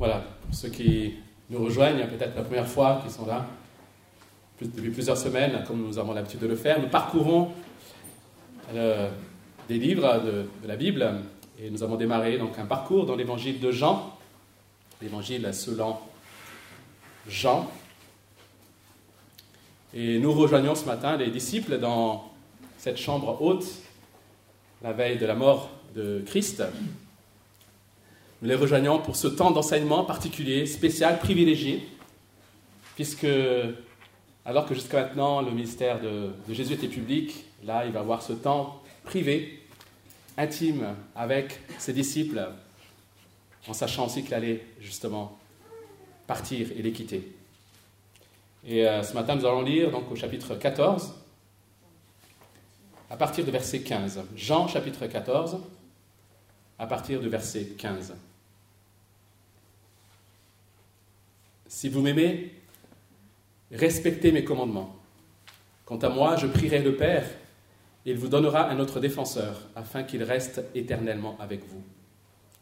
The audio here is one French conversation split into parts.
Voilà, pour ceux qui nous rejoignent, peut-être la première fois, qui sont là, depuis plusieurs semaines, comme nous avons l'habitude de le faire, nous parcourons euh, des livres de, de, la Bible et nous avons démarré donc un parcours dans l'évangile de Jean, l'évangile selon Jean. Et nous rejoignons ce matin les disciples dans cette chambre haute, la veille de la mort de Christ. Nous les rejoignons pour ce temps d'enseignement particulier, spécial, privilégié, puisque alors que jusqu'à maintenant le ministère de, Jésus était public, là il va avoir ce temps privé, intime avec ses disciples, en sachant aussi qu'il allait justement partir et les quitter. Et euh, ce matin nous allons lire donc au chapitre 14, à partir du verset 15. Jean chapitre 14, à partir du verset 15. Si vous m'aimez, respectez mes commandements. Quant à moi, je prierai le Père, et il vous donnera un autre défenseur, afin qu'il reste éternellement avec vous.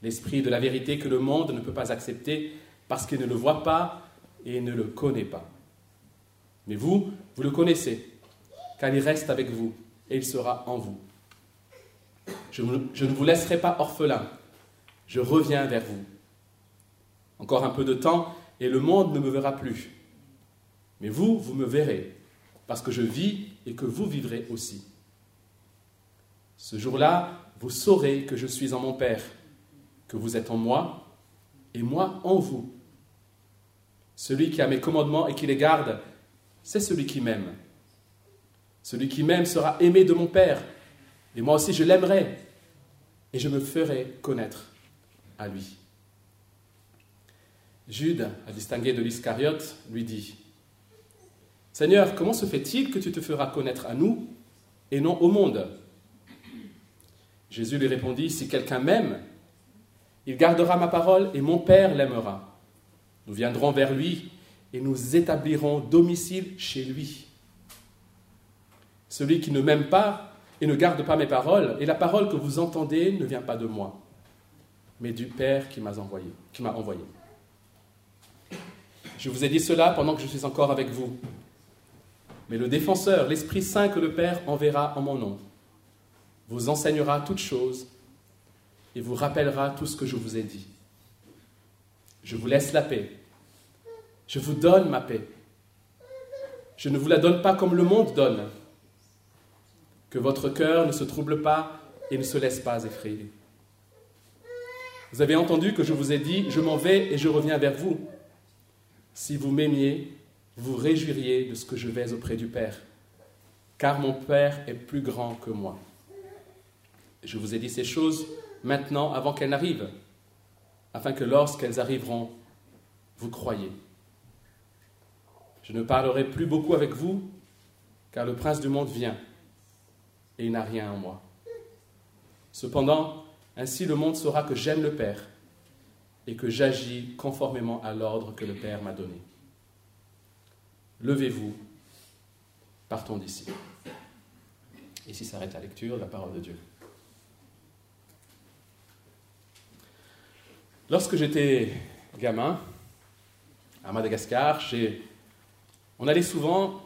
L'Esprit de la vérité que le monde ne peut pas accepter, parce qu'il ne le voit pas et ne le connaît pas. Mais vous, vous le connaissez, car il reste avec vous, et il sera en vous. Je, je ne vous laisserai pas orphelin, je reviens vers vous. Encore un peu de temps, et le monde ne me verra plus. Mais vous, vous me verrez, parce que je vis et que vous vivrez aussi. Ce jour-là, vous saurez que je suis en mon Père, que vous êtes en moi, et moi en vous. Celui qui a mes commandements et qui les garde, c'est celui qui m'aime. Celui qui m'aime sera aimé de mon Père, et moi aussi je l'aimerai, et je me ferai connaître à lui. Jude, à distinguer de l'Iscariote, lui dit Seigneur, comment se fait-il que tu te feras connaître à nous et non au monde? Jésus lui répondit Si quelqu'un m'aime, il gardera ma parole et mon Père l'aimera. Nous viendrons vers lui et nous établirons domicile chez lui. Celui qui ne m'aime pas et ne garde pas mes paroles, et la parole que vous entendez ne vient pas de moi, mais du Père qui m'a envoyé. Qui m'a envoyé. Je vous ai dit cela pendant que je suis encore avec vous. Mais le défenseur, l'Esprit Saint que le Père enverra en mon nom, vous enseignera toutes choses et vous rappellera tout ce que je vous ai dit. Je vous laisse la paix. Je vous donne ma paix. Je ne vous la donne pas comme le monde donne. Que votre cœur ne se trouble pas et ne se laisse pas effrayer. Vous avez entendu que je vous ai dit, je m'en vais et je reviens vers vous. Si vous m'aimiez, vous réjouiriez de ce que je vais auprès du Père, car mon Père est plus grand que moi. Je vous ai dit ces choses maintenant avant qu'elles n'arrivent, afin que lorsqu'elles arriveront, vous croyez. Je ne parlerai plus beaucoup avec vous, car le prince du monde vient, et il n'a rien en moi. Cependant, ainsi le monde saura que j'aime le Père et que j'agis conformément à l'ordre que le Père m'a donné. Levez-vous, partons d'ici. Ici s'arrête la lecture de la parole de Dieu. Lorsque j'étais gamin, à Madagascar, on allait souvent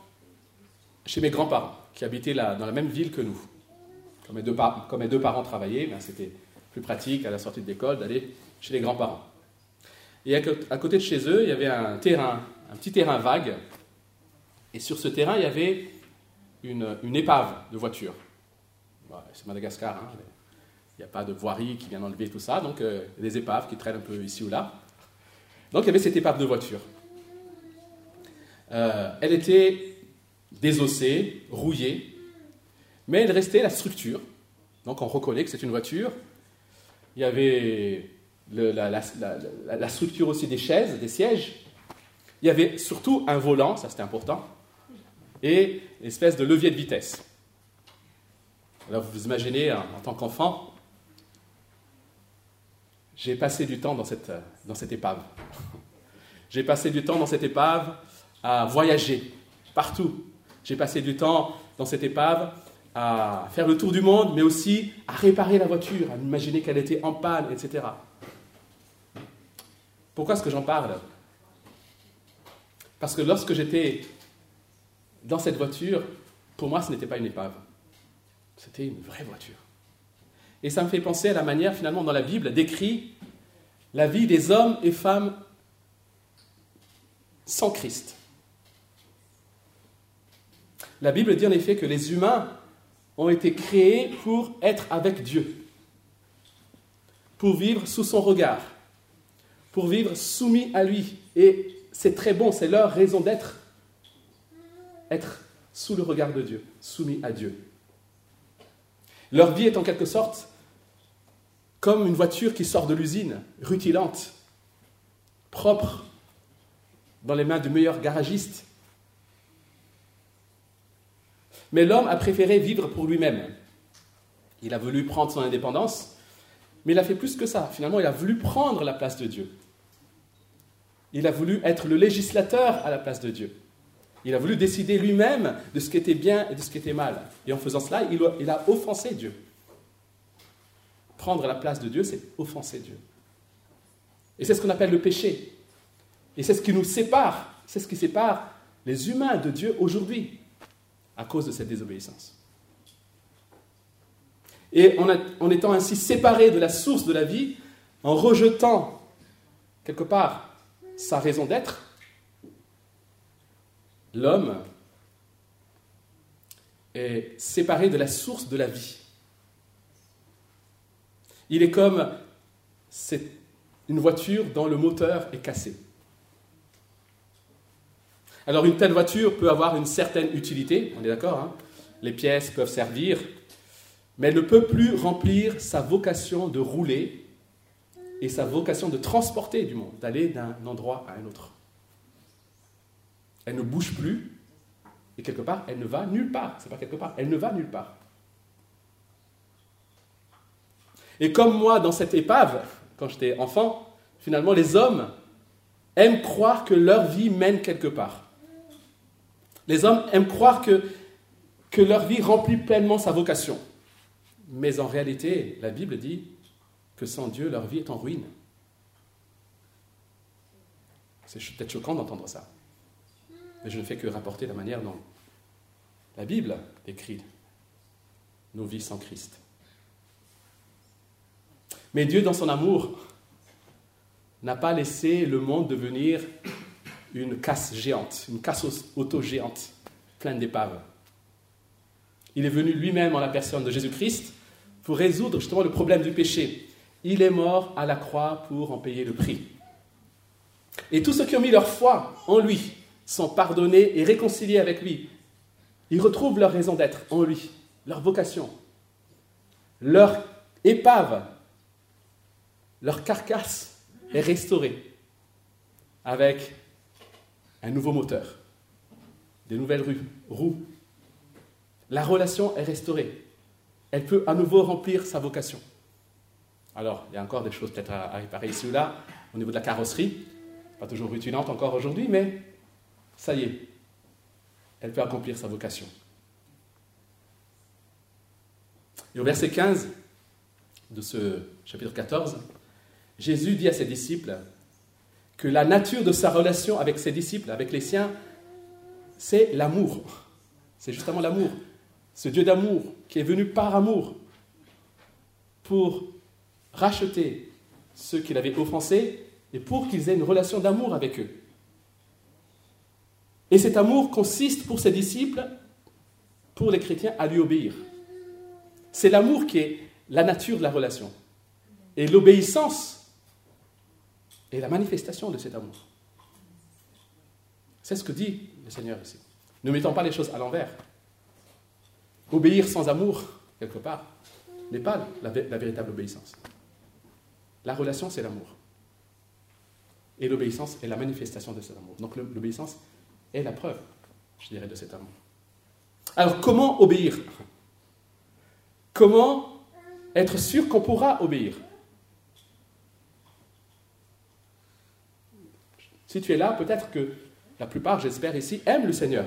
chez mes grands-parents, qui habitaient là, dans la même ville que nous. Comme mes deux, parents travaillaient, ben, c'était plus pratique à la sortie de l'école d'aller chez les grands-parents. Et à côté de chez eux, il y avait un terrain, un petit terrain vague. Et sur ce terrain, il y avait une, épave de voiture. c'est Madagascar, hein, il n'y a pas de voirie qui vient enlever tout ça, donc euh, des épaves qui traînent un peu ici ou là. Donc il y avait cette épave de voiture. Euh, elle était désossée, rouillée, mais il restait la structure. Donc on reconnaît que c'est une voiture. Il y avait la, structure aussi des chaises, des sièges. Il y avait surtout un volant, ça c'était important, et une espèce de levier de vitesse. Alors vous vous imaginez, en, tant qu'enfant, j'ai passé du temps dans cette, dans cette épave. j'ai passé du temps dans cette épave à voyager partout. J'ai passé du temps dans cette épave à faire le tour du monde, mais aussi à réparer la voiture, à imaginer qu'elle était en panne, etc. Pourquoi est-ce que j'en parle? Parce que lorsque j'étais dans cette voiture, pour moi, ce n'était pas une épave. C'était une vraie voiture. Et ça me fait penser à la manière, finalement, dans la Bible, décrit la vie des hommes et femmes sans Christ. La Bible dit en effet que les humains ont été créés pour être avec Dieu, pour vivre sous son regard, pour vivre soumis à lui. Et c'est très bon, c'est leur raison d'être, être sous le regard de Dieu, soumis à Dieu. Leur vie est en quelque sorte comme une voiture qui sort de l'usine, rutilante, propre, dans les mains du meilleur garagiste. Mais l'homme a préféré vivre pour lui-même. Il a voulu prendre son indépendance, mais il a fait plus que ça. Finalement, il a voulu prendre la place de Dieu. Il a voulu être le législateur à la place de Dieu. Il a voulu décider lui-même de ce qui était bien et de ce qui était mal. Et en faisant cela, il a offensé Dieu. Prendre la place de Dieu, c'est offenser Dieu. Et c'est ce qu'on appelle le péché. Et c'est ce qui nous sépare, c'est ce qui sépare les humains de Dieu aujourd'hui à cause de cette désobéissance. Et en, étant ainsi séparés de la source de la vie, en rejetant quelque part sa raison d'être, l'homme est séparé de la source de la vie. Il est comme une voiture dont le moteur est cassé. Alors une telle voiture peut avoir une certaine utilité, on est d'accord, hein les pièces peuvent servir, mais elle ne peut plus remplir sa vocation de rouler et sa vocation de transporter du monde, d'aller d'un endroit à un autre. Elle ne bouge plus, et quelque part, elle ne va nulle part. C'est pas quelque part, elle ne va nulle part. Et comme moi, dans cette épave, quand j'étais enfant, finalement, les hommes aiment croire que leur vie mène quelque part. Les hommes aiment croire que, que leur vie remplit pleinement sa vocation. Mais en réalité, la Bible dit sans Dieu, leur vie est en ruine. C'est peut-être choquant d'entendre ça. Mais je ne fais que rapporter la manière dont la Bible décrit nos vies sans Christ. Mais Dieu, dans son amour, n'a pas laissé le monde devenir une casse géante, une casse auto-géante, pleine d'épaves. Il est venu lui-même en la personne de Jésus-Christ pour résoudre justement le problème du péché. Il est mort à la croix pour en payer le prix. Et tous ceux qui ont mis leur foi en lui sont pardonnés et réconciliés avec lui. Ils retrouvent leur raison d'être en lui, leur vocation, leur épave, leur carcasse est restaurée avec un nouveau moteur, des nouvelles roues. La relation est restaurée. Elle peut à nouveau remplir sa vocation. Alors, il y a encore des choses peut-être à, réparer ici ou là, au niveau de la carrosserie, pas toujours rutilante encore aujourd'hui, mais ça y est, elle peut accomplir sa vocation. Et au verset 15 de ce chapitre 14, Jésus dit à ses disciples, que la nature de sa relation avec ses disciples, avec les siens, c'est l'amour. C'est justement l'amour. Ce Dieu d'amour qui est venu par amour pour racheter ceux qu'il avait offensés et pour qu'ils aient une relation d'amour avec eux. Et cet amour consiste pour ses disciples, pour les chrétiens, à lui obéir. C'est l'amour qui est la nature de la relation. Et l'obéissance et la manifestation de cet amour. C'est ce que dit le Seigneur ici. Ne mettons pas les choses à l'envers. Obéir sans amour, quelque part, n'est pas la, véritable obéissance. La relation, c'est l'amour. Et l'obéissance est la manifestation de cet amour. Donc l'obéissance est la preuve, je dirais, de cet amour. Alors comment obéir? Comment être sûr qu'on pourra obéir? Si tu es là, peut-être que la plupart, j'espère ici, aiment le Seigneur.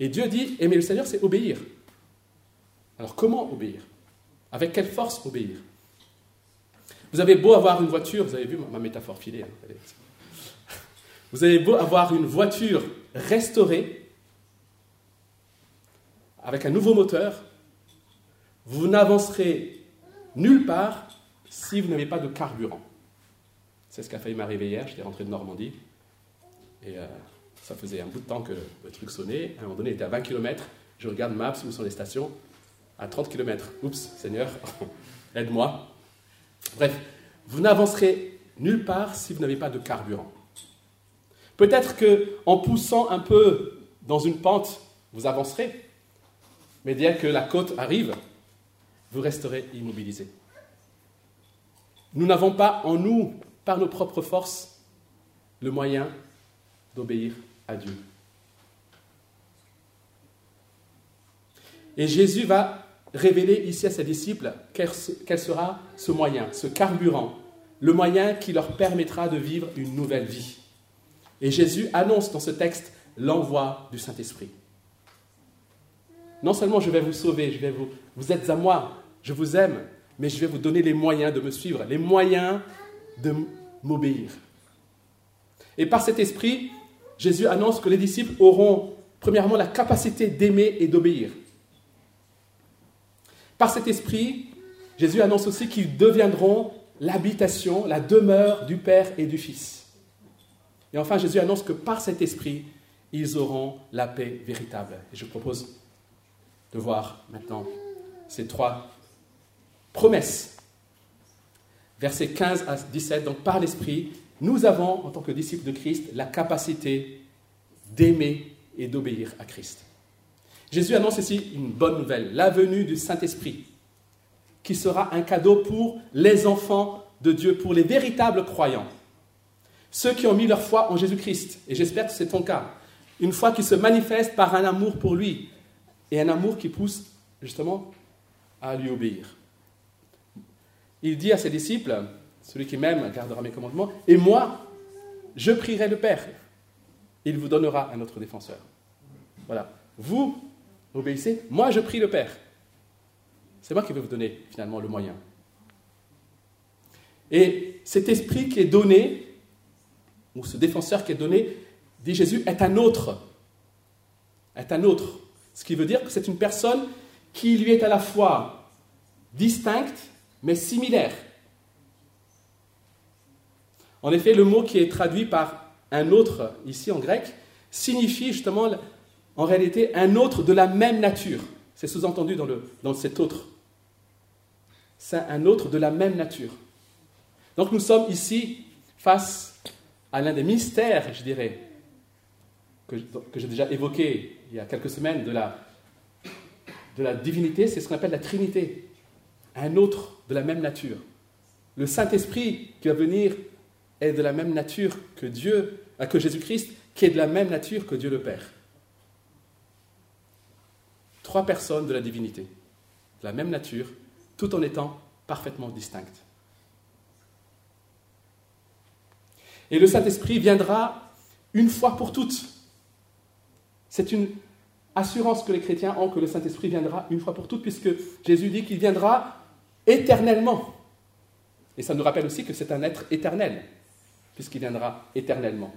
Et Dieu dit, aimer le Seigneur, c'est obéir. Alors comment obéir? Avec quelle force obéir? Vous avez beau avoir une voiture, vous avez vu ma, métaphore filée. Hein, vous avez beau avoir une voiture restaurée, avec un nouveau moteur, vous n'avancerez nulle part si vous n'avez pas de carburant. C'est ce qui a failli m'arriver hier, j'étais rentré de Normandie, et euh, ça faisait un bout de temps que le truc sonnait, à un moment donné il était à 20 km, je regarde Maps, où sont les stations, à 30 km. Oups, Seigneur, aide-moi. Bref, vous n'avancerez nulle part si vous n'avez pas de carburant. Peut-être que en poussant un peu dans une pente, vous avancerez, mais dès que la côte arrive, vous resterez immobilisé. Nous n'avons pas en nous, par nos propres forces, le moyen d'obéir à Dieu. Et Jésus va révéler ici à ses disciples quel sera ce moyen, ce carburant, le moyen qui leur permettra de vivre une nouvelle vie. Et Jésus annonce dans ce texte l'envoi du Saint-Esprit. Non seulement je vais vous sauver, je vais vous, vous êtes à moi, je vous aime, mais je vais vous donner les moyens de me suivre, les moyens de m'obéir. Et par cet esprit, Jésus annonce que les disciples auront premièrement la capacité d'aimer et d'obéir. Par cet esprit, Jésus annonce aussi qu'ils deviendront l'habitation, la demeure du Père et du Fils. Et enfin, Jésus annonce que par cet esprit, ils auront la paix véritable. Et je propose de voir maintenant ces trois promesses. Versets 15 à 17, donc par l'esprit, nous avons, en tant que disciples de Christ, la capacité d'aimer et d'obéir à Christ. Jésus annonce ici une bonne nouvelle, la venue du Saint-Esprit, qui sera un cadeau pour les enfants de Dieu, pour les véritables croyants, ceux qui ont mis leur foi en Jésus-Christ. Et j'espère que c'est ton cas. Une foi qui se manifeste par un amour pour lui et un amour qui pousse justement à lui obéir. Il dit à ses disciples, celui qui m'aime gardera mes commandements, et moi, je prierai le Père. Il vous donnera un autre défenseur. Voilà. Vous, obéissez, moi je prie le Père. C'est moi qui vais vous donner finalement le moyen. Et cet esprit qui est donné, ou ce défenseur qui est donné, dit Jésus, est un autre. Est un autre. Ce qui veut dire que c'est une personne qui lui est à la fois distincte, mais similaire. En effet, le mot qui est traduit par un autre ici en grec signifie justement en réalité un autre de la même nature. C'est sous-entendu dans, dans cet autre. C'est un autre de la même nature. Donc nous sommes ici face à l'un des mystères, je dirais, que, que j'ai déjà évoqué il y a quelques semaines de la, de la divinité, c'est ce qu'on appelle la Trinité. Un autre de la même nature. Le Saint-Esprit qui va venir est de la même nature que Dieu, euh, que Jésus-Christ, qui est de la même nature que Dieu le Père trois personnes de la divinité, de la même nature, tout en étant parfaitement distinctes. Et le Saint-Esprit viendra une fois pour toutes. C'est une assurance que les chrétiens ont que le Saint-Esprit viendra une fois pour toutes, puisque Jésus dit qu'il viendra éternellement. Et ça nous rappelle aussi que c'est un être éternel, puisqu'il viendra éternellement.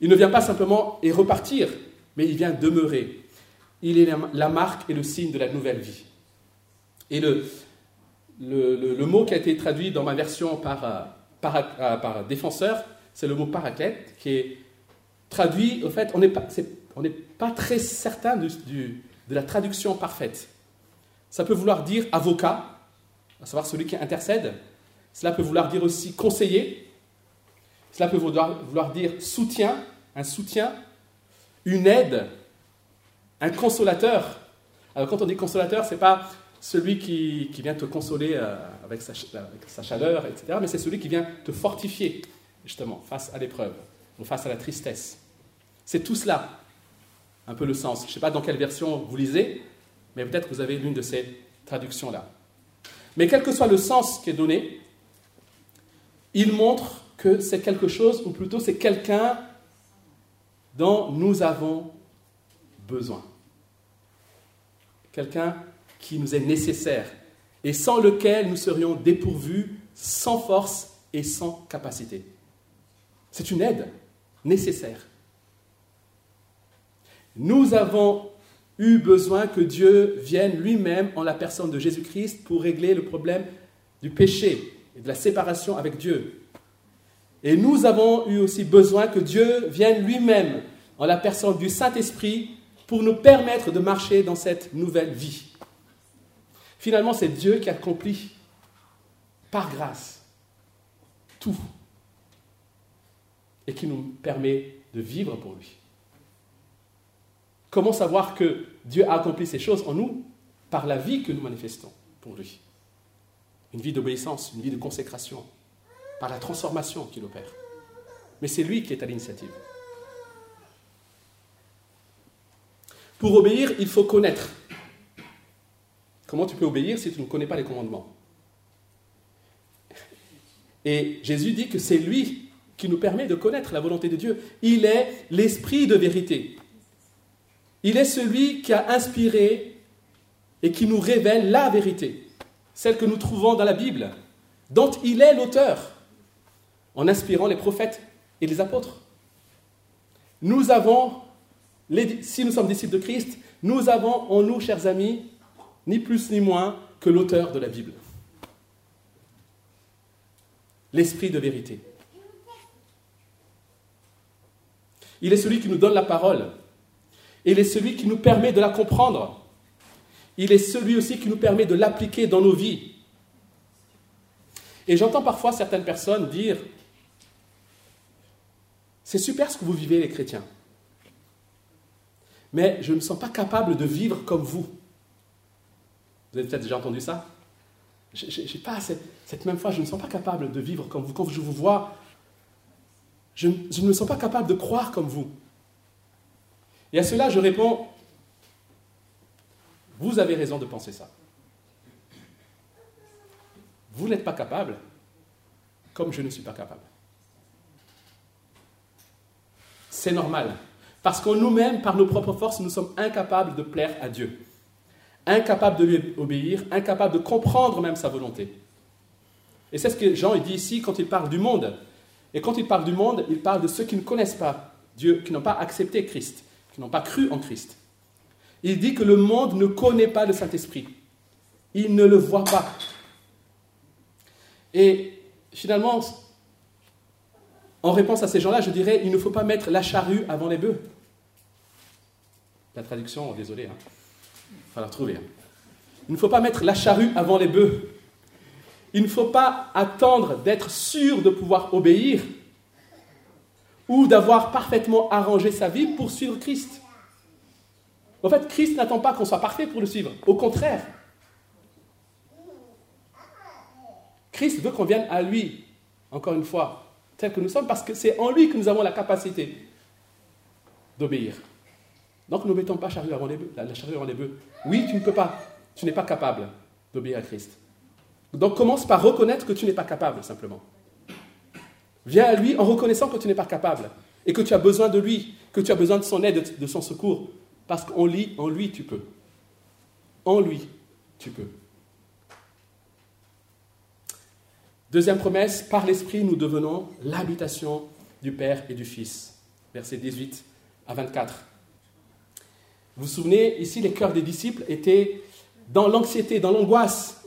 Il ne vient pas simplement et repartir, mais il vient demeurer. Il est la marque et le signe de la nouvelle vie. Et le, le, mot qui a été traduit dans ma version par, euh, euh, par, défenseur, c'est le mot paraclète, qui est traduit, au fait, on n'est pas, pas, très certain de la traduction parfaite. Ça peut vouloir dire avocat, à savoir celui qui intercède. Cela peut vouloir dire aussi conseiller. Cela peut vouloir, vouloir dire soutien, un soutien une aide, un consolateur. Alors quand on dit consolateur, ce n'est pas celui qui, vient te consoler euh, avec sa, sa chaleur, etc., mais c'est celui qui vient te fortifier, justement, face à l'épreuve, ou face à la tristesse. C'est tout cela, un peu le sens. Je ne sais pas dans quelle version vous lisez, mais peut-être que vous avez l'une de ces traductions-là. Mais quel que soit le sens qui est donné, il montre que c'est quelque chose, ou plutôt c'est quelqu'un dont nous avons besoin. Quelqu'un qui nous est nécessaire, et sans lequel nous serions dépourvus, sans force et sans capacité. C'est une aide nécessaire. Nous avons eu besoin que Dieu vienne lui-même en la personne de Jésus-Christ pour régler le problème du péché et de la séparation avec Dieu. Et nous avons eu aussi besoin que Dieu vienne lui-même en la personne du Saint-Esprit pour nous permettre de marcher dans cette nouvelle vie. Finalement, c'est Dieu qui accomplit par grâce tout et qui nous permet de vivre pour lui. Comment savoir que Dieu a accompli ces choses en nous Par la vie que nous manifestons pour lui? Une vie d'obéissance, une vie de consécration, par la transformation qu'il opère. Mais c'est lui qui est à l'initiative. Pour obéir, il faut connaître. Comment tu peux obéir si tu ne connais pas les commandements? Et Jésus dit que c'est lui qui nous permet de connaître la volonté de Dieu. Il est l'esprit de vérité. Il est celui qui a inspiré et qui nous révèle la vérité, celle que nous trouvons dans la Bible, dont il est l'auteur, en inspirant les prophètes et les apôtres. Nous avons, si nous sommes disciples de Christ, nous avons en nous, chers amis, ni plus ni moins que l'auteur de la Bible. L'esprit de vérité. Il est celui qui nous donne la parole, il est celui qui nous permet de la comprendre. Il est celui aussi qui nous permet de l'appliquer dans nos vies. Et j'entends parfois certaines personnes dire, c'est super ce que vous vivez les chrétiens, mais je ne me sens pas capable de vivre comme vous. Vous avez peut-être déjà entendu ça? J'ai pas cette, même fois, je ne me sens pas capable de vivre comme vous. Quand je vous vois, je, je ne me sens pas capable de croire comme vous. Et à cela, je réponds, vous avez raison de penser ça. Vous n'êtes pas capable, comme je ne suis pas capable. C'est normal. Parce qu'en nous-mêmes, par nos propres forces, nous sommes incapables de plaire à Dieu. Incapables de lui obéir, incapables de comprendre même sa volonté. Et c'est ce que Jean dit ici quand il parle du monde. Et quand il parle du monde, il parle de ceux qui ne connaissent pas Dieu, qui n'ont pas accepté Christ n'ont pas cru en Christ. Il dit que le monde ne connaît pas le Saint-Esprit. Il ne le voit pas. Et finalement, en réponse à ces gens-là, je dirais, il ne faut pas mettre la charrue avant les bœufs. La traduction, désolé, il va la trouver. Hein. Il ne faut pas mettre la charrue avant les bœufs. Il ne faut pas attendre d'être sûr de pouvoir obéir ou d'avoir parfaitement arrangé sa vie pour suivre Christ. En fait, Christ n'attend pas qu'on soit parfait pour le suivre. Au contraire. Christ veut qu'on vienne à lui, encore une fois, tel que nous sommes, parce que c'est en lui que nous avons la capacité d'obéir. Donc ne mettons pas la charrue avant les bœufs. Oui, tu ne peux pas, tu n'es pas capable d'obéir à Christ. Donc commence par reconnaître que tu n'es pas capable, simplement. Viens à lui en reconnaissant que tu n'es pas capable et que tu as besoin de lui, que tu as besoin de son aide, de son secours. Parce qu'en lui, en lui, tu peux. En lui, tu peux. Deuxième promesse, par l'Esprit, nous devenons l'habitation du Père et du Fils. Versets 18 à 24. Vous vous souvenez, ici, les cœurs des disciples étaient dans l'anxiété, dans l'angoisse.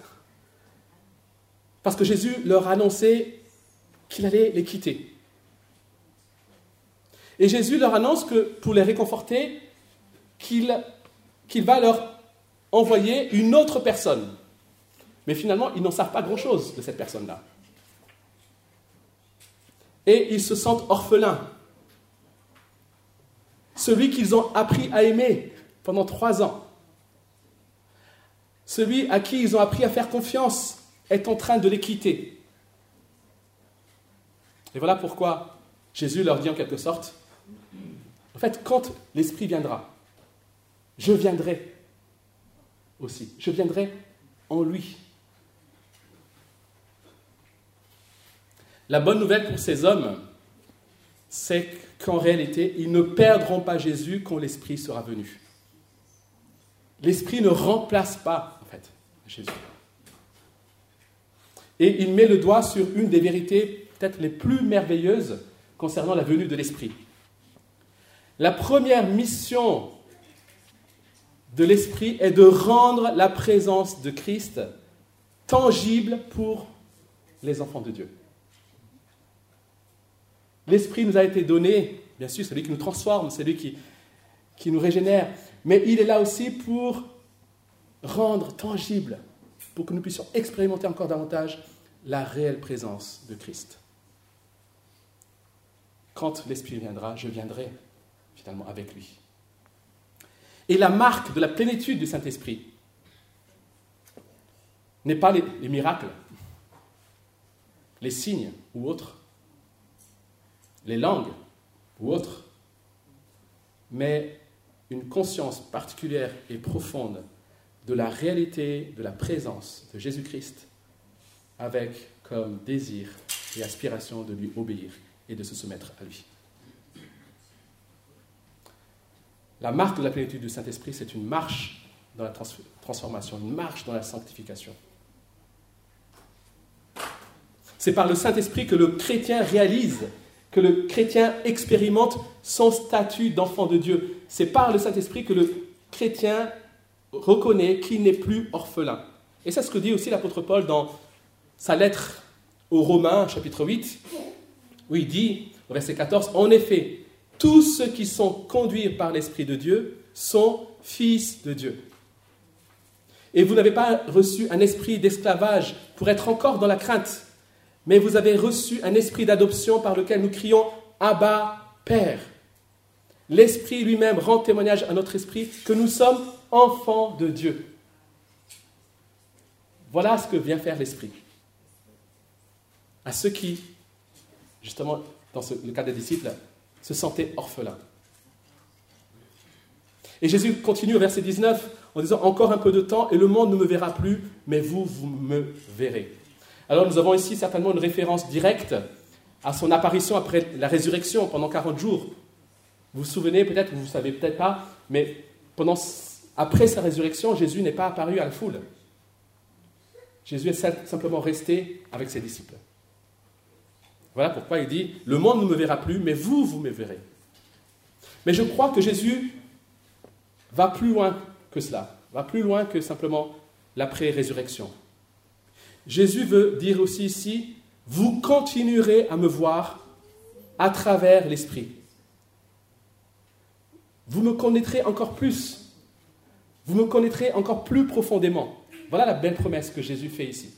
Parce que Jésus leur annonçait qu'il allait les quitter. Et Jésus leur annonce que pour les réconforter, qu'il va leur envoyer une autre personne. Mais finalement, ils n'en savent pas grand-chose de cette personne-là. Et ils se sentent orphelins. Celui qu'ils ont appris à aimer pendant trois ans. Celui à qui ils ont appris à faire confiance est en train de les quitter. Et voilà pourquoi Jésus leur dit en quelque sorte, en fait, quand l'Esprit viendra, je viendrai aussi, je viendrai en lui. La bonne nouvelle pour ces hommes, c'est qu'en réalité, ils ne perdront pas Jésus quand l'Esprit sera venu. L'Esprit ne remplace pas, en fait, Jésus. Et il met le doigt sur une des vérités peut-être les plus merveilleuses concernant la venue de l'Esprit. La première mission de l'Esprit est de rendre la présence de Christ tangible pour les enfants de Dieu. L'Esprit nous a été donné, bien sûr, c'est lui qui nous transforme, c'est lui qui, nous régénère, mais il est là aussi pour rendre tangible, pour que nous puissions expérimenter encore davantage la réelle présence de Christ. Quand l'Esprit viendra, je viendrai finalement avec lui. Et la marque de la plénitude du Saint-Esprit n'est pas les, les, miracles, les signes ou autres, les langues ou autres, mais une conscience particulière et profonde de la réalité de la présence de Jésus-Christ avec comme désir et aspiration de lui obéir et de se soumettre à lui. La marque de la plénitude du Saint-Esprit, c'est une marche dans la transformation, une marche dans la sanctification. C'est par le Saint-Esprit que le chrétien réalise, que le chrétien expérimente son statut d'enfant de Dieu. C'est par le Saint-Esprit que le chrétien reconnaît qu'il n'est plus orphelin. Et c'est ce que dit aussi l'apôtre Paul dans sa lettre aux Romains, chapitre 8, où il dit, au verset 14, En effet, tous ceux qui sont conduits par l'Esprit de Dieu sont fils de Dieu. Et vous n'avez pas reçu un esprit d'esclavage pour être encore dans la crainte, mais vous avez reçu un esprit d'adoption par lequel nous crions Abba, Père. L'Esprit lui-même rend témoignage à notre esprit que nous sommes enfants de Dieu. Voilà ce que vient faire l'Esprit. À ceux qui, justement, dans le cas des disciples, se sentaient orphelins. Et Jésus continue au verset 19 en disant Encore un peu de temps et le monde ne me verra plus, mais vous, vous me verrez. Alors nous avons ici certainement une référence directe à son apparition après la résurrection pendant 40 jours. Vous vous souvenez peut-être, vous ne savez peut-être pas, mais pendant, après sa résurrection, Jésus n'est pas apparu à la foule. Jésus est simplement resté avec ses disciples. Voilà pourquoi il dit, le monde ne me verra plus, mais vous, vous me verrez. Mais je crois que Jésus va plus loin que cela, va plus loin que simplement l'après-résurrection. Jésus veut dire aussi ici, vous continuerez à me voir à travers l'Esprit. Vous me connaîtrez encore plus. Vous me connaîtrez encore plus profondément. Voilà la belle promesse que Jésus fait ici.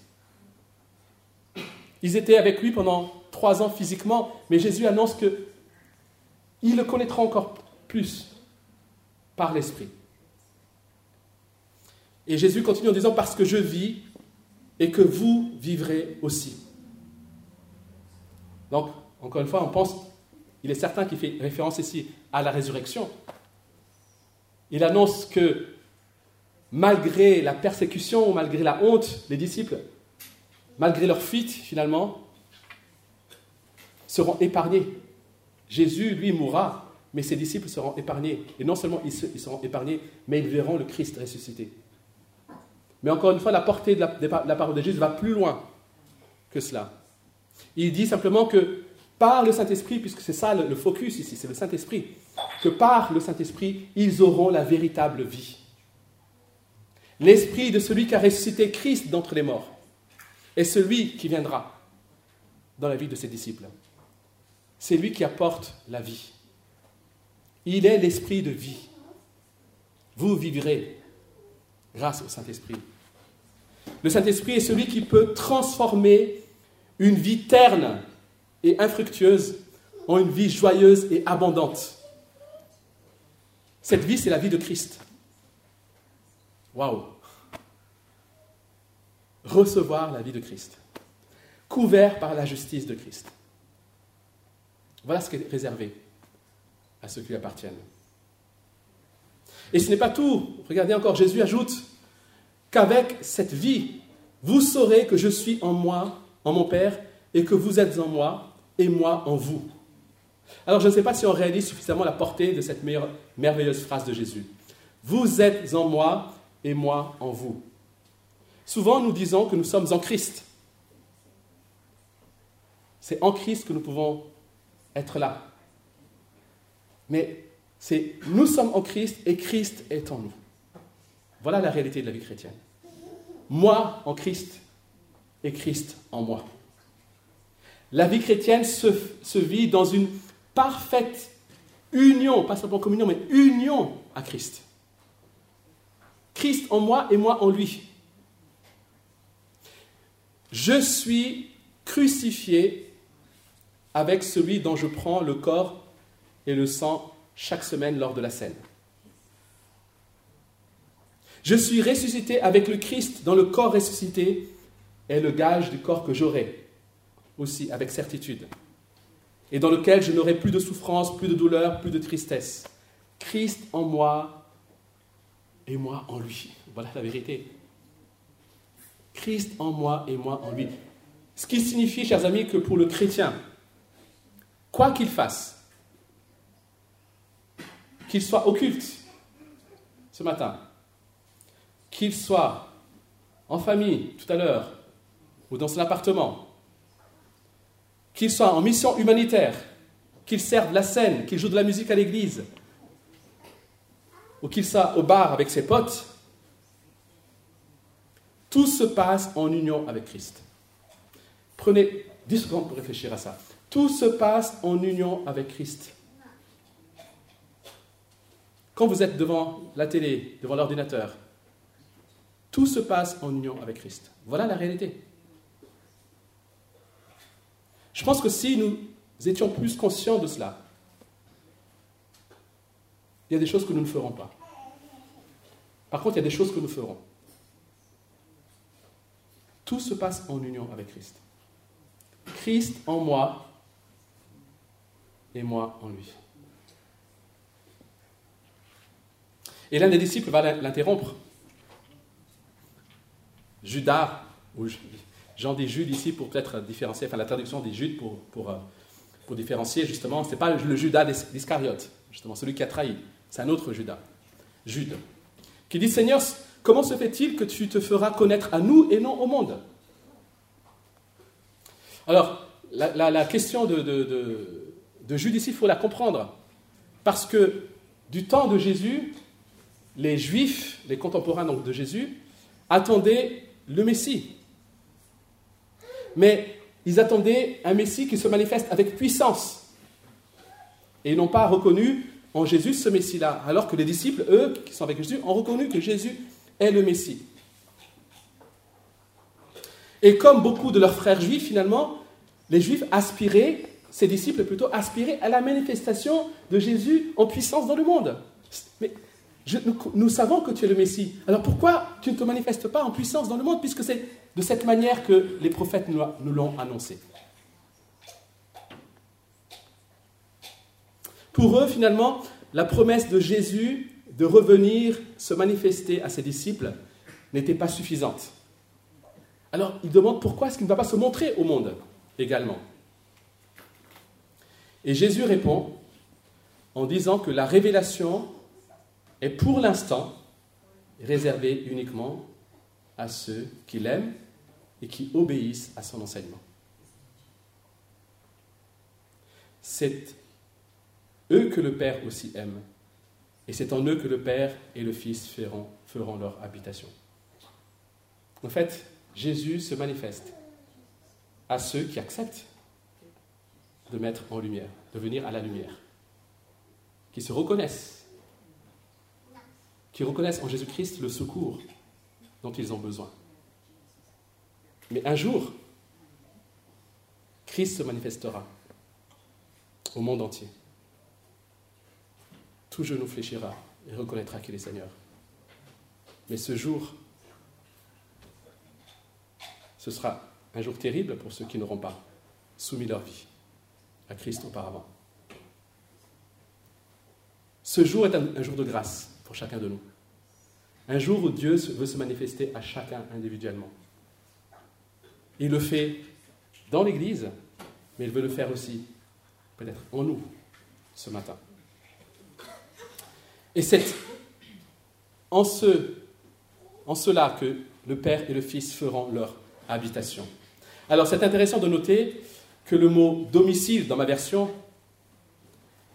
Ils étaient avec lui pendant trois ans physiquement, mais Jésus annonce que il le connaîtra encore plus par l'Esprit. Et Jésus continue en disant, parce que je vis et que vous vivrez aussi. Donc, encore une fois, on pense, il est certain qu'il fait référence ici à la résurrection. Il annonce que malgré la persécution, malgré la honte, les disciples, malgré leur fuite finalement, seront épargnés. Jésus, lui, mourra, mais ses disciples seront épargnés. Et non seulement ils seront épargnés, mais ils verront le Christ ressuscité. Mais encore une fois, la portée de la, parole de Jésus va plus loin que cela. Il dit simplement que par le Saint-Esprit, puisque c'est ça le, focus ici, c'est le Saint-Esprit, que par le Saint-Esprit, ils auront la véritable vie. L'Esprit de celui qui a ressuscité Christ d'entre les morts est celui qui viendra dans la vie de ses disciples c'est lui qui apporte la vie. Il est l'esprit de vie. Vous vivrez grâce au Saint-Esprit. Le Saint-Esprit est celui qui peut transformer une vie terne et infructueuse en une vie joyeuse et abondante. Cette vie, c'est la vie de Christ. Waouh! Recevoir la vie de Christ, couvert par la justice de Christ. Voilà ce qui est réservé à ceux qui lui appartiennent. Et ce n'est pas tout. Regardez encore, Jésus ajoute qu'avec cette vie, vous saurez que je suis en moi, en mon Père, et que vous êtes en moi, et moi en vous. Alors je ne sais pas si on réalise suffisamment la portée de cette merveilleuse phrase de Jésus. Vous êtes en moi, et moi en vous. Souvent nous disons que nous sommes en Christ. C'est en Christ que nous pouvons être là. Mais c'est nous sommes en Christ et Christ est en nous. Voilà la réalité de la vie chrétienne. Moi en Christ et Christ en moi. La vie chrétienne se, vit dans une parfaite union, pas simplement communion, mais union à Christ. Christ en moi et moi en lui. Je suis crucifié avec celui dont je prends le corps et le sang chaque semaine lors de la scène. Je suis ressuscité avec le Christ dans le corps ressuscité est le gage du corps que j'aurai aussi avec certitude et dans lequel je n'aurai plus de souffrance, plus de douleur, plus de tristesse. Christ en moi et moi en lui. Voilà la vérité. Christ en moi et moi en lui. Ce qui signifie, chers amis, que pour le chrétien, quoi qu'il fasse, qu'il soit occulte ce matin, qu'il soit en famille tout à l'heure, ou dans son appartement, qu'il soit en mission humanitaire, qu'il serve la scène, qu'il joue de la musique à l'église, ou qu'il soit au bar avec ses potes, tout se passe en union avec Christ. Prenez 10 secondes pour réfléchir à ça. Tout se passe en union avec Christ. Quand vous êtes devant la télé, devant l'ordinateur, tout se passe en union avec Christ. Voilà la réalité. Je pense que si nous étions plus conscients de cela, il y a des choses que nous ne ferons pas. Par contre, il y a des choses que nous ferons. Tout se passe en union avec Christ. Christ en moi et moi en lui. Et l'un des disciples va l'interrompre. Judas, ou j'en dis Jude ici pour peut-être différencier, enfin la traduction des Jude pour, euh, différencier justement, ce n'est pas le Judas d'Iscariote, justement celui qui a trahi, c'est un autre Judas, Jude, qui dit Seigneur, comment se fait-il que tu te feras connaître à nous et non au monde? Alors, la, question de, de, Jude ici, il faut la comprendre, parce que du temps de Jésus, les Juifs, les contemporains donc de Jésus, attendaient le Messie. Mais ils attendaient un Messie qui se manifeste avec puissance. Et ils n'ont pas reconnu en Jésus ce Messie-là, alors que les disciples, eux, qui sont avec Jésus, ont reconnu que Jésus est le Messie. Et comme beaucoup de leurs frères juifs, finalement, les juifs aspiraient, ces disciples plutôt, aspiraient à la manifestation de Jésus en puissance dans le monde. Nous, savons que tu es le Messie. Alors pourquoi tu ne te manifestes pas en puissance dans le monde, puisque c'est de cette manière que les prophètes nous, l'ont annoncé Pour eux, finalement, la promesse de Jésus de revenir se manifester à ses disciples n'était pas suffisante. Alors, ils demandent pourquoi est-ce qu'il ne va pas se montrer au monde également. Et Jésus répond en disant que la révélation est pour l'instant réservé uniquement à ceux qui l'aiment et qui obéissent à son enseignement. C'est eux que le Père aussi aime, et c'est en eux que le Père et le Fils feront, leur habitation. En fait, Jésus se manifeste à ceux qui acceptent de mettre en lumière, de venir à la lumière, qui se reconnaissent qui reconnaissent en Jésus-Christ le secours dont ils ont besoin. Mais un jour, Christ se manifestera au monde entier. Tout genou fléchira et reconnaîtra qu'il est Seigneur. Mais ce jour, ce sera un jour terrible pour ceux qui n'auront pas soumis leur vie à Christ auparavant. Ce jour est un, un jour de grâce chacun de nous. Un jour où Dieu veut se manifester à chacun individuellement. Il le fait dans l'Église, mais il veut le faire aussi peut-être en nous ce matin. Et c'est en, en cela que le Père et le Fils feront leur habitation. Alors c'est intéressant de noter que le mot domicile dans ma version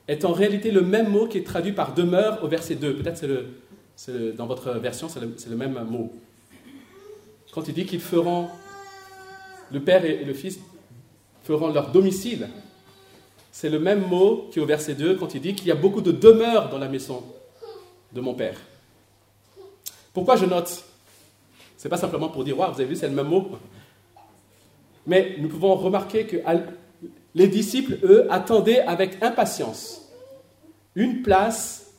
est en réalité le même mot qui est traduit par demeure au verset 2. Peut-être c'est le, dans votre version, c'est le, même mot. Quand il dit qu'ils feront, le Père et le Fils feront leur domicile, c'est le même mot qui est au verset 2 quand il dit qu'il y a beaucoup de demeures dans la maison de mon Père. Pourquoi je note? C'est pas simplement pour dire, waouh, vous avez vu, c'est le même mot. Mais nous pouvons remarquer que les disciples, eux, attendaient avec impatience une place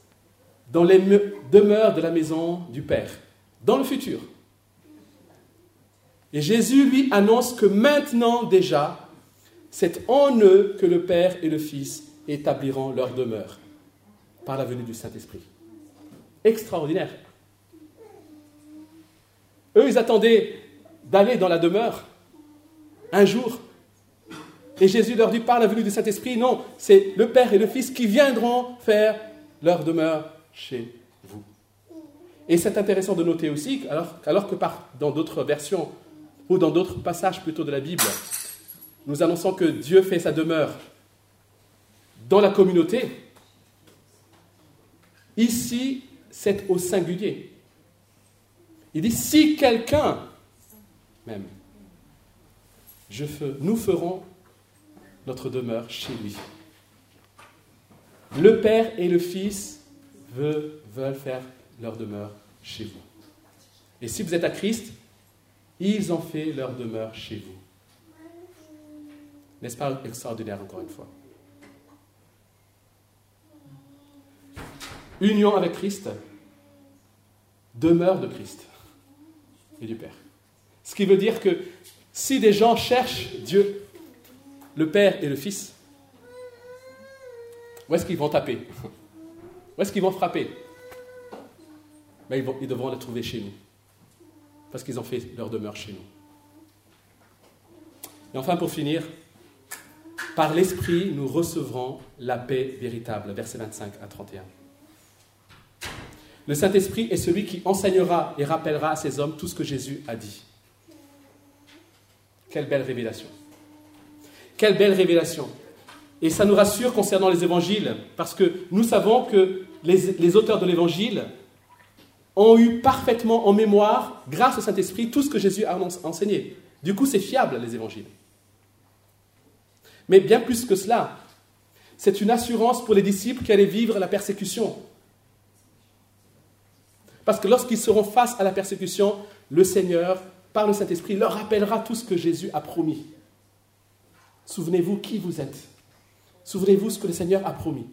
dans les demeures de la maison du Père, dans le futur. Et Jésus lui annonce que maintenant déjà, c'est en eux que le Père et le Fils établiront leur demeure par la venue du Saint-Esprit. Extraordinaire. Eux, ils attendaient d'aller dans la demeure un jour. Et Jésus leur dit par la venue du Saint-Esprit, non, c'est le Père et le Fils qui viendront faire leur demeure chez vous. Et c'est intéressant de noter aussi, alors, que dans d'autres versions, ou dans d'autres passages plutôt de la Bible, nous annonçons que Dieu fait sa demeure dans la communauté. Ici, c'est au singulier. Il dit, si quelqu'un, même, nous ferons notre demeure chez lui. Le Père et le Fils veulent, faire leur demeure chez vous. Et si vous êtes à Christ, ils ont fait leur demeure chez vous. N'est-ce pas extraordinaire encore une fois? Union avec Christ, demeure de Christ et du Père. Ce qui veut dire que si des gens cherchent Dieu, le Père et le Fils, où est-ce qu'ils vont taper? Où est-ce qu'ils vont frapper? Ben, ils, devront le trouver chez nous, parce qu'ils ont fait leur demeure chez nous. Et enfin, pour finir, par l'Esprit, nous recevrons la paix véritable. Verset 25 à 31. Le Saint-Esprit est celui qui enseignera et rappellera à ces hommes tout ce que Jésus a dit. Quelle belle révélation. Quelle belle révélation. Et ça nous rassure concernant les évangiles, parce que nous savons que les, auteurs de l'évangile ont eu parfaitement en mémoire, grâce au Saint-Esprit, tout ce que Jésus a enseigné. Du coup, c'est fiable, les évangiles. Mais bien plus que cela, c'est une assurance pour les disciples qui allaient vivre la persécution. Parce que lorsqu'ils seront face à la persécution, le Seigneur, par le Saint-Esprit, leur rappellera tout ce que Jésus a promis. Souvenez-vous qui vous êtes. Souvenez-vous ce que le Seigneur a promis.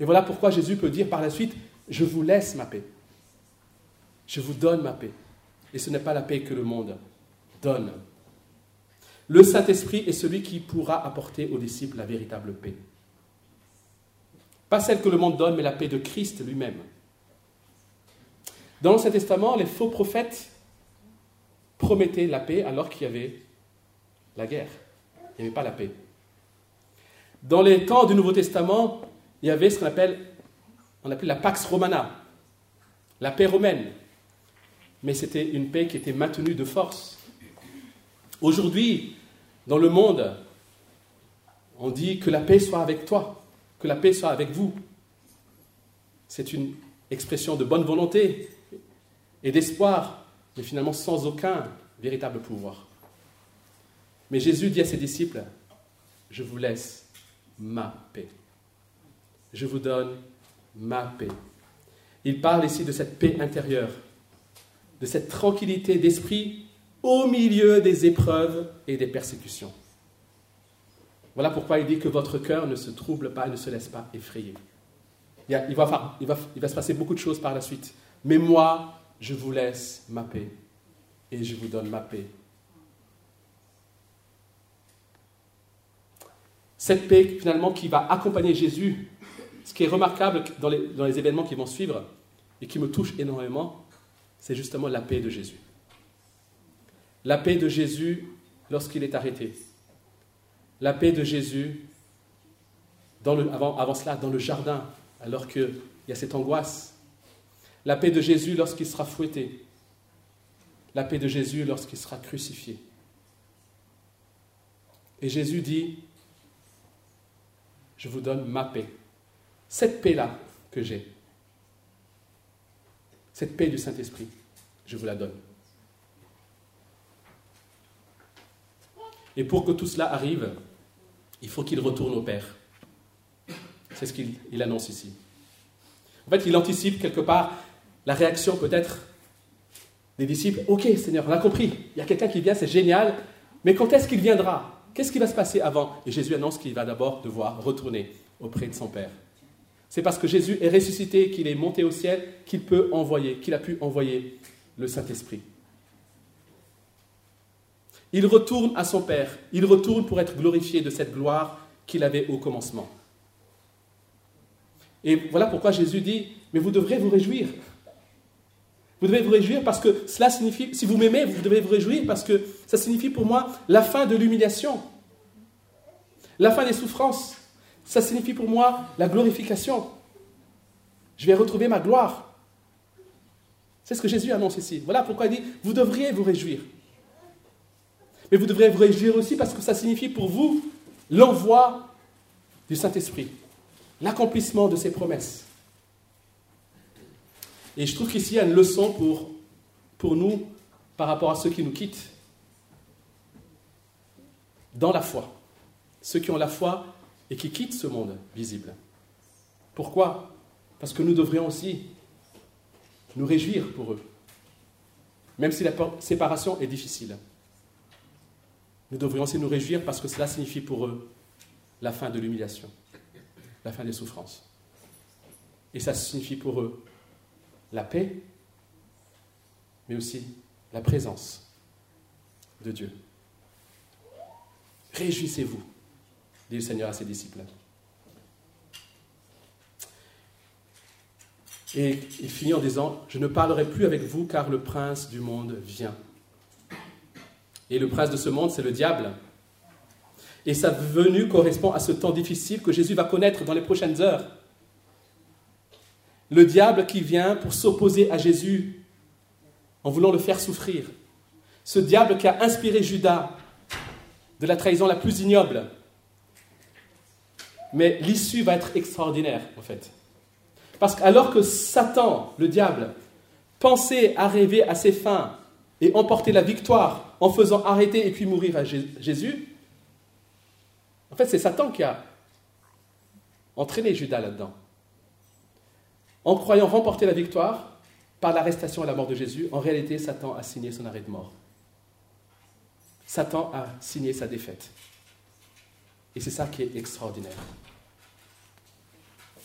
Et voilà pourquoi Jésus peut dire par la suite, je vous laisse ma paix. Je vous donne ma paix. Et ce n'est pas la paix que le monde donne. Le Saint-Esprit est celui qui pourra apporter aux disciples la véritable paix. Pas celle que le monde donne, mais la paix de Christ lui-même. Dans l'Ancien Testament, les faux prophètes promettaient la paix alors qu'il y avait la guerre. Il n'y avait pas la paix. Dans les temps du Nouveau Testament, il y avait ce qu'on appelle, la Pax Romana, la paix romaine. Mais c'était une paix qui était maintenue de force. Aujourd'hui, dans le monde, on dit que la paix soit avec toi, que la paix soit avec vous. C'est une expression de bonne volonté et d'espoir, mais finalement sans aucun véritable pouvoir. Mais Jésus dit à ses disciples, je vous laisse ma paix. Je vous donne ma paix. Il parle ici de cette paix intérieure, de cette tranquillité d'esprit au milieu des épreuves et des persécutions. Voilà pourquoi il dit que votre cœur ne se trouble pas et ne se laisse pas effrayer. Il, va, il, va, se passer beaucoup de choses par la suite. Mais moi, je vous laisse ma paix et je vous donne ma paix. Cette paix, finalement, qui va accompagner Jésus, ce qui est remarquable dans les, événements qui vont suivre et qui me touche énormément, c'est justement la paix de Jésus. La paix de Jésus lorsqu'il est arrêté, la paix de Jésus avant, cela dans le jardin, alors qu'il y a cette angoisse, la paix de Jésus lorsqu'il sera fouetté, la paix de Jésus lorsqu'il sera crucifié. Et Jésus dit, je vous donne ma paix. Cette paix-là que j'ai, cette paix du Saint-Esprit, je vous la donne. Et pour que tout cela arrive, il faut qu'il retourne au Père. C'est ce qu'il annonce ici. En fait, il anticipe quelque part la réaction peut-être des disciples. Ok, Seigneur, on a compris. Il y a quelqu'un qui vient, c'est génial. Mais quand est-ce qu'il viendra? Qu'est-ce qui va se passer avant Et Jésus annonce qu'il va d'abord devoir retourner auprès de son Père. C'est parce que Jésus est ressuscité, qu'il est monté au ciel, qu'il peut envoyer, qu'il a pu envoyer le Saint-Esprit. Il retourne à son Père. Il retourne pour être glorifié de cette gloire qu'il avait au commencement. Et voilà pourquoi Jésus dit, mais vous devrez vous réjouir. Vous devez vous réjouir parce que cela signifie, si vous m'aimez, vous devez vous réjouir parce que ça signifie pour moi la fin de l'humiliation, la fin des souffrances. Ça signifie pour moi la glorification. Je vais retrouver ma gloire. C'est ce que Jésus annonce ici. Voilà pourquoi il dit, vous devriez vous réjouir. Mais vous devrez vous réjouir aussi parce que ça signifie pour vous l'envoi du Saint-Esprit, l'accomplissement de ses promesses. Et je trouve qu'ici, il y a une leçon pour, pour nous par rapport à ceux qui nous quittent. Dans la foi. Ceux qui ont la foi et qui quittent ce monde visible. Pourquoi? Parce que nous devrions aussi nous réjouir pour eux. Même si la séparation est difficile. Nous devrions aussi nous réjouir parce que cela signifie pour eux la fin de l'humiliation, la fin des souffrances. Et ça signifie pour eux la paix, mais aussi la présence de Dieu. Réjouissez-vous, dit le Seigneur à ses disciples. Et il finit en disant, je ne parlerai plus avec vous car le prince du monde vient. Et le prince de ce monde, c'est le diable. Et sa venue correspond à ce temps difficile que Jésus va connaître dans les prochaines heures. Le diable qui vient pour s'opposer à Jésus en voulant le faire souffrir. Ce diable qui a inspiré Judas de la trahison la plus ignoble. Mais l'issue va être extraordinaire, en fait. Parce qu'alors que Satan, le diable, pensait arriver à ses fins et emporter la victoire en faisant arrêter et puis mourir Jésus, en fait, c'est Satan qui a entraîné Judas là-dedans. En croyant remporter la victoire par l'arrestation et la mort de Jésus, en réalité, Satan a signé son arrêt de mort. Satan a signé sa défaite. Et c'est ça qui est extraordinaire.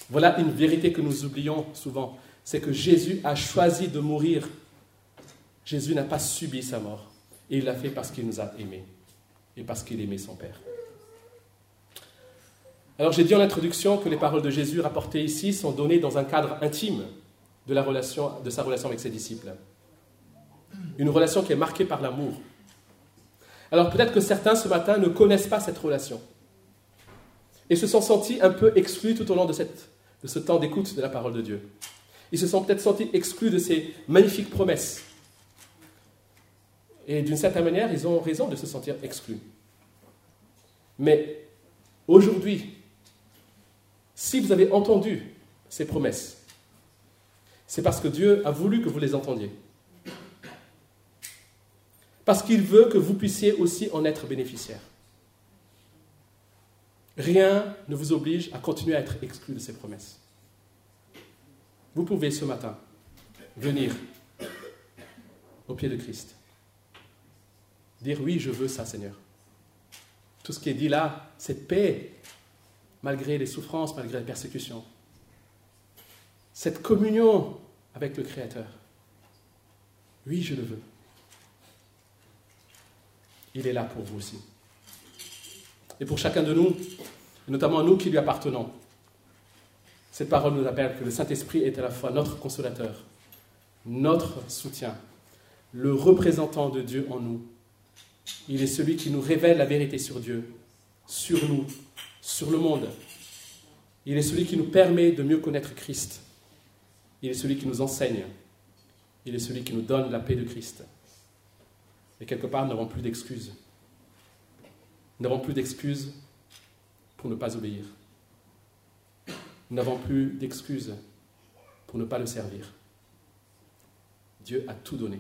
Voilà une vérité que nous oublions souvent, c'est que Jésus a choisi de mourir Jésus n'a pas subi sa mort. Et il l'a fait parce qu'il nous a aimés et parce qu'il aimait son Père. Alors j'ai dit en introduction que les paroles de Jésus rapportées ici sont données dans un cadre intime de, la relation, de sa relation avec ses disciples. Une relation qui est marquée par l'amour. Alors peut-être que certains ce matin ne connaissent pas cette relation et se sont sentis un peu exclus tout au long de, cette, de ce temps d'écoute de la parole de Dieu. Ils se sont peut-être sentis exclus de ces magnifiques promesses et d'une certaine manière, ils ont raison de se sentir exclus. Mais aujourd'hui, si vous avez entendu ces promesses, c'est parce que Dieu a voulu que vous les entendiez. Parce qu'il veut que vous puissiez aussi en être bénéficiaire. Rien ne vous oblige à continuer à être exclu de ces promesses. Vous pouvez ce matin venir au pied de Christ Dire oui, je veux ça, Seigneur. Tout ce qui est dit là, cette paix, malgré les souffrances, malgré les persécutions. Cette communion avec le Créateur. Oui, je le veux. Il est là pour vous aussi. Et pour chacun de nous, notamment à nous qui lui appartenons, cette parole nous appelle que le Saint-Esprit est à la fois notre consolateur, notre soutien, le représentant de Dieu en nous il est celui qui nous révèle la vérité sur Dieu, sur nous, sur le monde. Il est celui qui nous permet de mieux connaître Christ. Il est celui qui nous enseigne. Il est celui qui nous donne la paix de Christ. Et quelque part, nous n'avons plus d'excuses. Nous n'avons plus d'excuses pour ne pas obéir. Nous n'avons plus d'excuses pour ne pas le servir. Dieu a tout donné.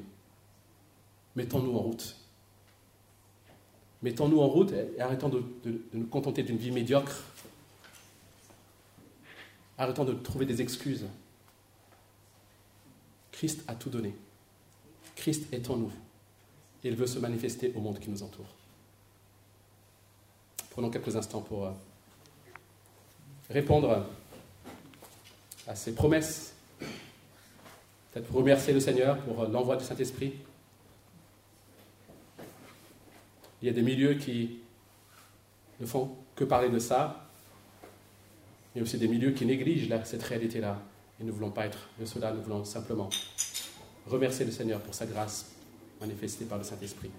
Mettons-nous en route. Mettons-nous en route et arrêtons de, nous contenter d'une vie médiocre. Arrêtons de trouver des excuses. Christ a tout donné. Christ est en nous. Il veut se manifester au monde qui nous entoure. Prenons quelques instants pour euh, répondre à ces promesses. Peut-être remercier le Seigneur pour l'envoi du Saint-Esprit. Il y a des milieux qui ne font que parler de ça. A aussi des milieux qui négligent cette réalité-là. Et nous ne voulons pas être de cela, nous voulons simplement remercier le Seigneur pour sa grâce manifestée par le Saint-Esprit.